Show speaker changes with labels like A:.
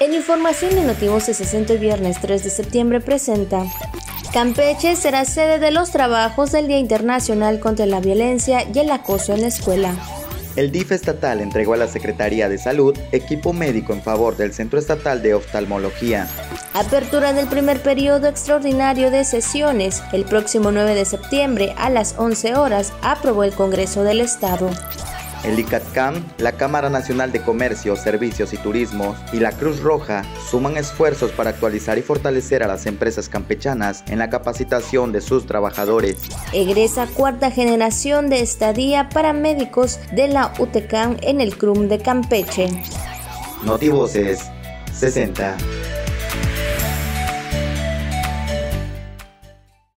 A: En información de Notivoce 60 viernes 3 de septiembre presenta Campeche será sede de los trabajos del Día Internacional contra la Violencia y el Acoso en la Escuela.
B: El DIF estatal entregó a la Secretaría de Salud equipo médico en favor del Centro Estatal de Oftalmología.
A: Apertura del primer periodo extraordinario de sesiones. El próximo 9 de septiembre a las 11 horas aprobó el Congreso del Estado.
B: El ICATCAM, la Cámara Nacional de Comercio, Servicios y Turismo y la Cruz Roja suman esfuerzos para actualizar y fortalecer a las empresas campechanas en la capacitación de sus trabajadores.
A: Egresa cuarta generación de estadía para médicos de la UTECAM en el CRUM de Campeche.
B: Notivoces 60.